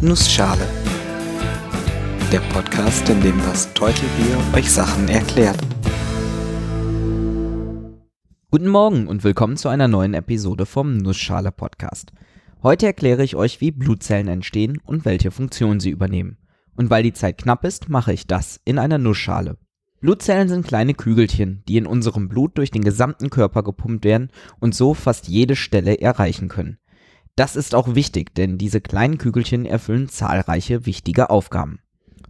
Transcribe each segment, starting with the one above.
Nussschale. Der Podcast, in dem das Teutelbier euch Sachen erklärt. Guten Morgen und willkommen zu einer neuen Episode vom Nussschale Podcast. Heute erkläre ich euch, wie Blutzellen entstehen und welche Funktion sie übernehmen. Und weil die Zeit knapp ist, mache ich das in einer Nussschale. Blutzellen sind kleine Kügelchen, die in unserem Blut durch den gesamten Körper gepumpt werden und so fast jede Stelle erreichen können. Das ist auch wichtig, denn diese kleinen Kügelchen erfüllen zahlreiche wichtige Aufgaben.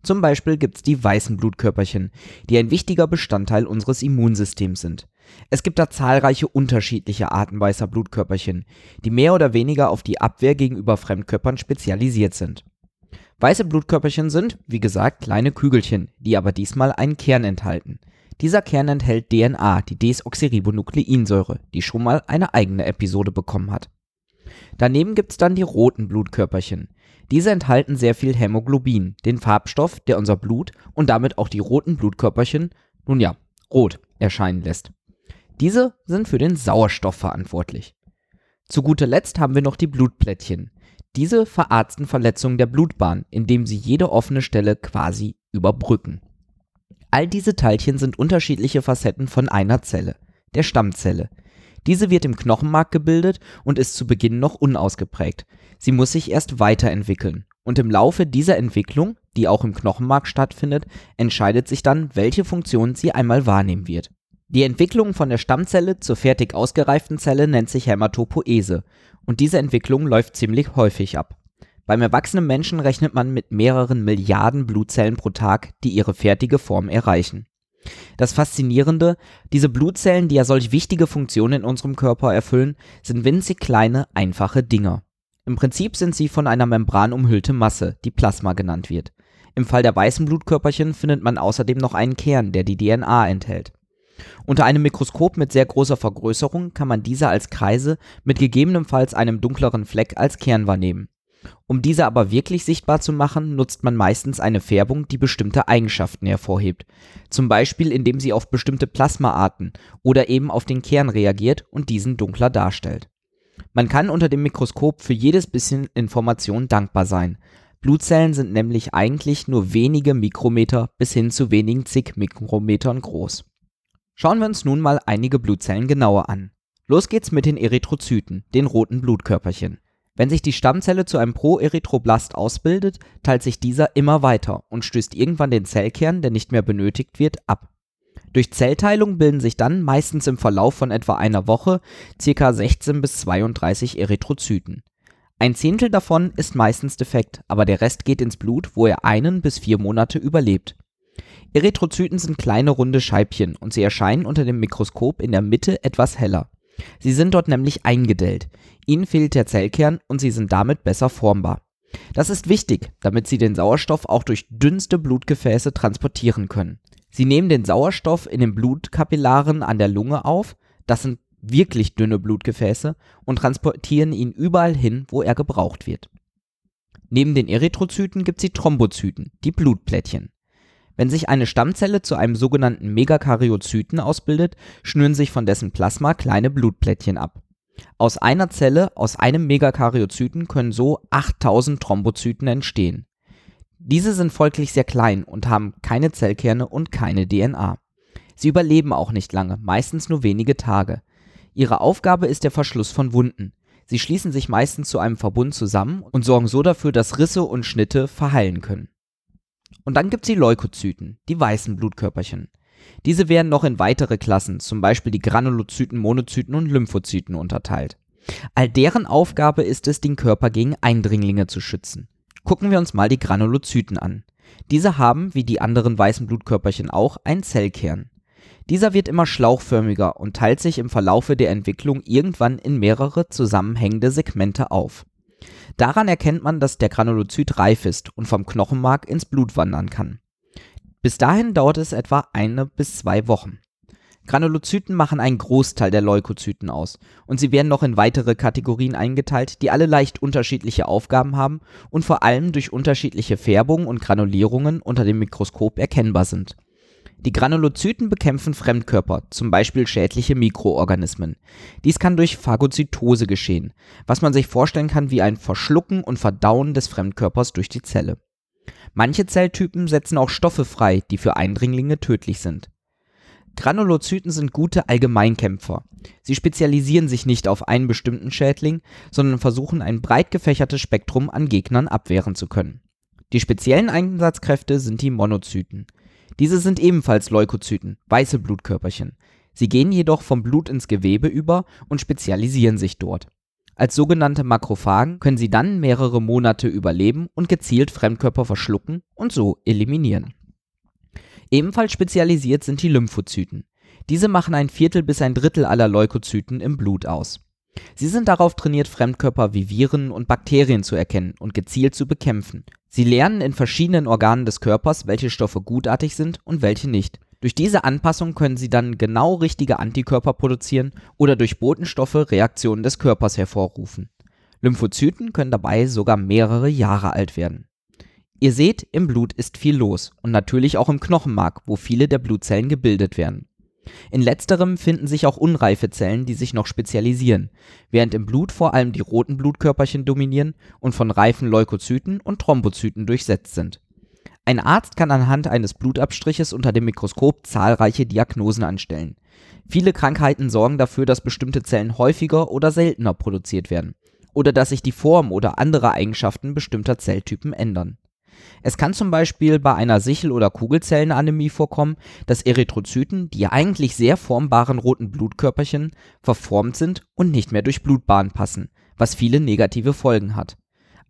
Zum Beispiel gibt's die weißen Blutkörperchen, die ein wichtiger Bestandteil unseres Immunsystems sind. Es gibt da zahlreiche unterschiedliche Arten weißer Blutkörperchen, die mehr oder weniger auf die Abwehr gegenüber Fremdkörpern spezialisiert sind. Weiße Blutkörperchen sind, wie gesagt, kleine Kügelchen, die aber diesmal einen Kern enthalten. Dieser Kern enthält DNA, die Desoxyribonukleinsäure, die schon mal eine eigene Episode bekommen hat. Daneben gibt's dann die roten Blutkörperchen. Diese enthalten sehr viel Hämoglobin, den Farbstoff, der unser Blut und damit auch die roten Blutkörperchen, nun ja, rot erscheinen lässt. Diese sind für den Sauerstoff verantwortlich. Zu guter Letzt haben wir noch die Blutplättchen. Diese verarzten Verletzungen der Blutbahn, indem sie jede offene Stelle quasi überbrücken. All diese Teilchen sind unterschiedliche Facetten von einer Zelle, der Stammzelle. Diese wird im Knochenmark gebildet und ist zu Beginn noch unausgeprägt. Sie muss sich erst weiterentwickeln. Und im Laufe dieser Entwicklung, die auch im Knochenmark stattfindet, entscheidet sich dann, welche Funktion sie einmal wahrnehmen wird. Die Entwicklung von der Stammzelle zur fertig ausgereiften Zelle nennt sich Hämatopoese und diese Entwicklung läuft ziemlich häufig ab. Beim erwachsenen Menschen rechnet man mit mehreren Milliarden Blutzellen pro Tag, die ihre fertige Form erreichen. Das Faszinierende, diese Blutzellen, die ja solch wichtige Funktionen in unserem Körper erfüllen, sind winzig kleine, einfache Dinger. Im Prinzip sind sie von einer Membran umhüllte Masse, die Plasma genannt wird. Im Fall der weißen Blutkörperchen findet man außerdem noch einen Kern, der die DNA enthält. Unter einem Mikroskop mit sehr großer Vergrößerung kann man diese als Kreise mit gegebenenfalls einem dunkleren Fleck als Kern wahrnehmen um diese aber wirklich sichtbar zu machen, nutzt man meistens eine Färbung, die bestimmte Eigenschaften hervorhebt, zum Beispiel indem sie auf bestimmte Plasmaarten oder eben auf den Kern reagiert und diesen dunkler darstellt. Man kann unter dem Mikroskop für jedes bisschen Information dankbar sein. Blutzellen sind nämlich eigentlich nur wenige Mikrometer bis hin zu wenigen zig Mikrometern groß. Schauen wir uns nun mal einige Blutzellen genauer an. Los geht's mit den Erythrozyten, den roten Blutkörperchen. Wenn sich die Stammzelle zu einem Proerythroblast ausbildet, teilt sich dieser immer weiter und stößt irgendwann den Zellkern, der nicht mehr benötigt wird, ab. Durch Zellteilung bilden sich dann meistens im Verlauf von etwa einer Woche ca. 16 bis 32 Erythrozyten. Ein Zehntel davon ist meistens defekt, aber der Rest geht ins Blut, wo er einen bis vier Monate überlebt. Erythrozyten sind kleine runde Scheibchen und sie erscheinen unter dem Mikroskop in der Mitte etwas heller. Sie sind dort nämlich eingedellt. Ihnen fehlt der Zellkern und sie sind damit besser formbar. Das ist wichtig, damit sie den Sauerstoff auch durch dünnste Blutgefäße transportieren können. Sie nehmen den Sauerstoff in den Blutkapillaren an der Lunge auf, das sind wirklich dünne Blutgefäße, und transportieren ihn überall hin, wo er gebraucht wird. Neben den Erythrozyten gibt es die Thrombozyten, die Blutplättchen. Wenn sich eine Stammzelle zu einem sogenannten Megakaryozyten ausbildet, schnüren sich von dessen Plasma kleine Blutplättchen ab. Aus einer Zelle, aus einem Megakaryozyten können so 8000 Thrombozyten entstehen. Diese sind folglich sehr klein und haben keine Zellkerne und keine DNA. Sie überleben auch nicht lange, meistens nur wenige Tage. Ihre Aufgabe ist der Verschluss von Wunden. Sie schließen sich meistens zu einem Verbund zusammen und sorgen so dafür, dass Risse und Schnitte verheilen können. Und dann gibt's die Leukozyten, die weißen Blutkörperchen. Diese werden noch in weitere Klassen, zum Beispiel die Granulozyten, Monozyten und Lymphozyten unterteilt. All deren Aufgabe ist es, den Körper gegen Eindringlinge zu schützen. Gucken wir uns mal die Granulozyten an. Diese haben, wie die anderen weißen Blutkörperchen auch, einen Zellkern. Dieser wird immer schlauchförmiger und teilt sich im Verlaufe der Entwicklung irgendwann in mehrere zusammenhängende Segmente auf. Daran erkennt man, dass der Granulozyt reif ist und vom Knochenmark ins Blut wandern kann. Bis dahin dauert es etwa eine bis zwei Wochen. Granulozyten machen einen Großteil der Leukozyten aus und sie werden noch in weitere Kategorien eingeteilt, die alle leicht unterschiedliche Aufgaben haben und vor allem durch unterschiedliche Färbungen und Granulierungen unter dem Mikroskop erkennbar sind. Die Granulozyten bekämpfen Fremdkörper, zum Beispiel schädliche Mikroorganismen. Dies kann durch Phagozytose geschehen, was man sich vorstellen kann wie ein Verschlucken und Verdauen des Fremdkörpers durch die Zelle. Manche Zelltypen setzen auch Stoffe frei, die für Eindringlinge tödlich sind. Granulozyten sind gute Allgemeinkämpfer. Sie spezialisieren sich nicht auf einen bestimmten Schädling, sondern versuchen ein breit gefächertes Spektrum an Gegnern abwehren zu können. Die speziellen Einsatzkräfte sind die Monozyten. Diese sind ebenfalls Leukozyten, weiße Blutkörperchen. Sie gehen jedoch vom Blut ins Gewebe über und spezialisieren sich dort. Als sogenannte Makrophagen können sie dann mehrere Monate überleben und gezielt Fremdkörper verschlucken und so eliminieren. Ebenfalls spezialisiert sind die Lymphozyten. Diese machen ein Viertel bis ein Drittel aller Leukozyten im Blut aus. Sie sind darauf trainiert, Fremdkörper wie Viren und Bakterien zu erkennen und gezielt zu bekämpfen. Sie lernen in verschiedenen Organen des Körpers, welche Stoffe gutartig sind und welche nicht. Durch diese Anpassung können sie dann genau richtige Antikörper produzieren oder durch Botenstoffe Reaktionen des Körpers hervorrufen. Lymphozyten können dabei sogar mehrere Jahre alt werden. Ihr seht, im Blut ist viel los und natürlich auch im Knochenmark, wo viele der Blutzellen gebildet werden. In letzterem finden sich auch unreife Zellen, die sich noch spezialisieren, während im Blut vor allem die roten Blutkörperchen dominieren und von reifen Leukozyten und Thrombozyten durchsetzt sind. Ein Arzt kann anhand eines Blutabstriches unter dem Mikroskop zahlreiche Diagnosen anstellen. Viele Krankheiten sorgen dafür, dass bestimmte Zellen häufiger oder seltener produziert werden oder dass sich die Form oder andere Eigenschaften bestimmter Zelltypen ändern. Es kann zum Beispiel bei einer Sichel- oder Kugelzellenanämie vorkommen, dass Erythrozyten, die eigentlich sehr formbaren roten Blutkörperchen, verformt sind und nicht mehr durch Blutbahnen passen, was viele negative Folgen hat.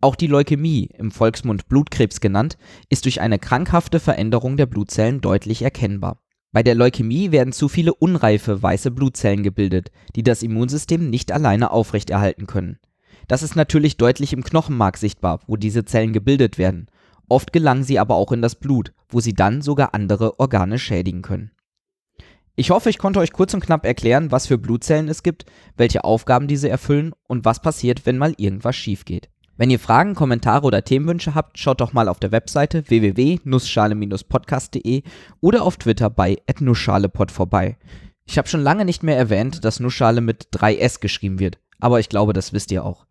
Auch die Leukämie, im Volksmund Blutkrebs genannt, ist durch eine krankhafte Veränderung der Blutzellen deutlich erkennbar. Bei der Leukämie werden zu viele unreife weiße Blutzellen gebildet, die das Immunsystem nicht alleine aufrechterhalten können. Das ist natürlich deutlich im Knochenmark sichtbar, wo diese Zellen gebildet werden Oft gelangen sie aber auch in das Blut, wo sie dann sogar andere Organe schädigen können. Ich hoffe, ich konnte euch kurz und knapp erklären, was für Blutzellen es gibt, welche Aufgaben diese erfüllen und was passiert, wenn mal irgendwas schief geht. Wenn ihr Fragen, Kommentare oder Themenwünsche habt, schaut doch mal auf der Webseite www.nussschale-podcast.de oder auf Twitter bei @nussschalepod vorbei. Ich habe schon lange nicht mehr erwähnt, dass Nussschale mit 3S geschrieben wird, aber ich glaube, das wisst ihr auch.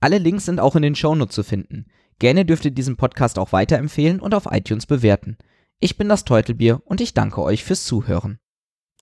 Alle Links sind auch in den Shownotes zu finden. Gerne dürft ihr diesen Podcast auch weiterempfehlen und auf iTunes bewerten. Ich bin das Teutelbier und ich danke euch fürs Zuhören.